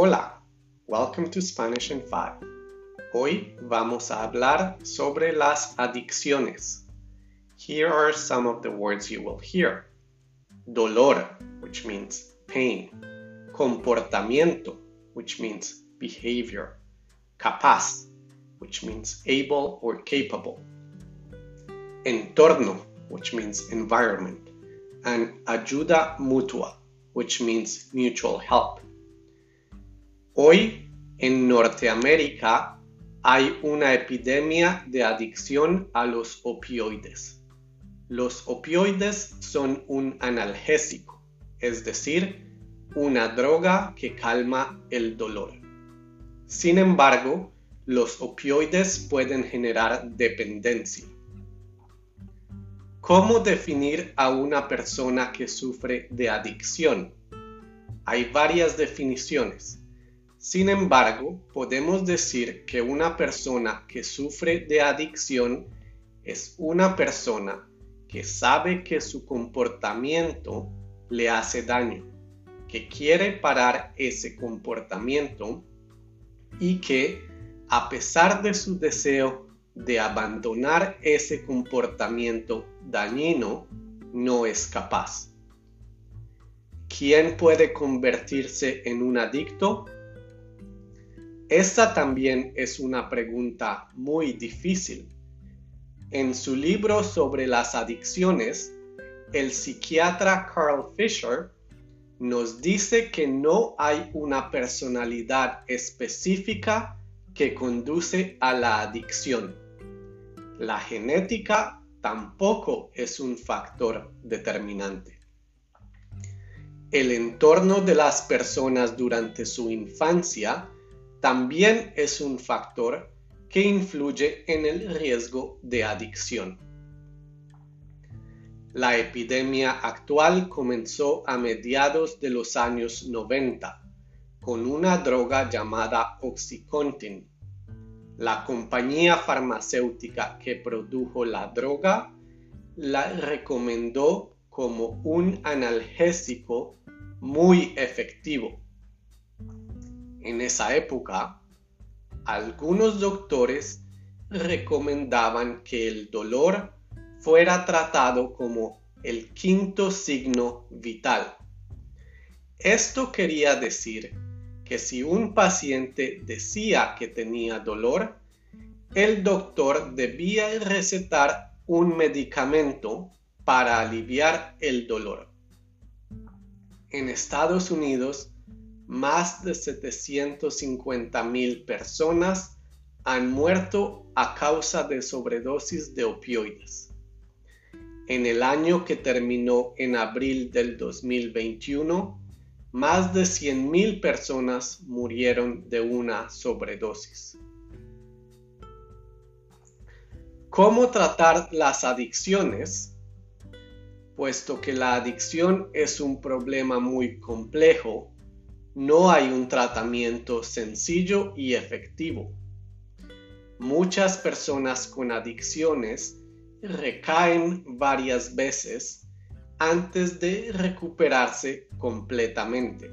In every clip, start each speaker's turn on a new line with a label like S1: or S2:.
S1: Hola, welcome to Spanish in 5. Hoy vamos a hablar sobre las adicciones. Here are some of the words you will hear. Dolor, which means pain. Comportamiento, which means behavior. Capaz, which means able or capable. Entorno, which means environment. And ayuda mutua, which means mutual help. Hoy en Norteamérica hay una epidemia de adicción a los opioides. Los opioides son un analgésico, es decir, una droga que calma el dolor. Sin embargo, los opioides pueden generar dependencia. ¿Cómo definir a una persona que sufre de adicción? Hay varias definiciones. Sin embargo, podemos decir que una persona que sufre de adicción es una persona que sabe que su comportamiento le hace daño, que quiere parar ese comportamiento y que, a pesar de su deseo de abandonar ese comportamiento dañino, no es capaz. ¿Quién puede convertirse en un adicto? Esta también es una pregunta muy difícil. En su libro sobre las adicciones, el psiquiatra Carl Fisher nos dice que no hay una personalidad específica que conduce a la adicción. La genética tampoco es un factor determinante. El entorno de las personas durante su infancia también es un factor que influye en el riesgo de adicción. La epidemia actual comenzó a mediados de los años 90 con una droga llamada Oxycontin. La compañía farmacéutica que produjo la droga la recomendó como un analgésico muy efectivo en esa época, algunos doctores recomendaban que el dolor fuera tratado como el quinto signo vital. Esto quería decir que si un paciente decía que tenía dolor, el doctor debía recetar un medicamento para aliviar el dolor. En Estados Unidos, más de 750 mil personas han muerto a causa de sobredosis de opioides. En el año que terminó en abril del 2021, más de 100 mil personas murieron de una sobredosis. ¿Cómo tratar las adicciones? Puesto que la adicción es un problema muy complejo, no hay un tratamiento sencillo y efectivo. Muchas personas con adicciones recaen varias veces antes de recuperarse completamente.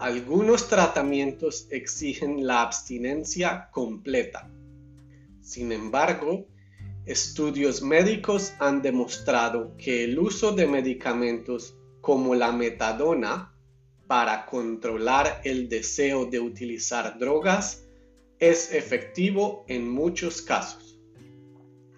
S1: Algunos tratamientos exigen la abstinencia completa. Sin embargo, estudios médicos han demostrado que el uso de medicamentos como la metadona para controlar el deseo de utilizar drogas es efectivo en muchos casos.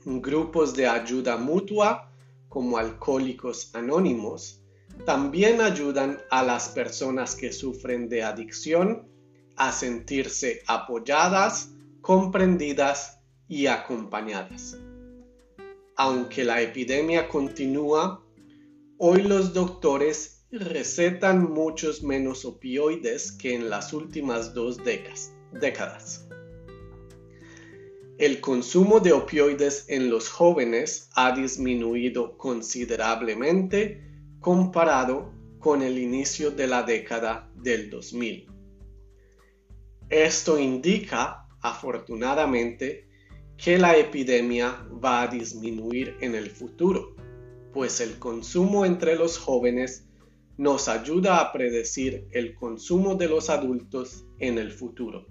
S1: Grupos de ayuda mutua, como Alcohólicos Anónimos, también ayudan a las personas que sufren de adicción a sentirse apoyadas, comprendidas y acompañadas. Aunque la epidemia continúa, hoy los doctores recetan muchos menos opioides que en las últimas dos décadas. El consumo de opioides en los jóvenes ha disminuido considerablemente comparado con el inicio de la década del 2000. Esto indica, afortunadamente, que la epidemia va a disminuir en el futuro, pues el consumo entre los jóvenes nos ayuda a predecir el consumo de los adultos en el futuro.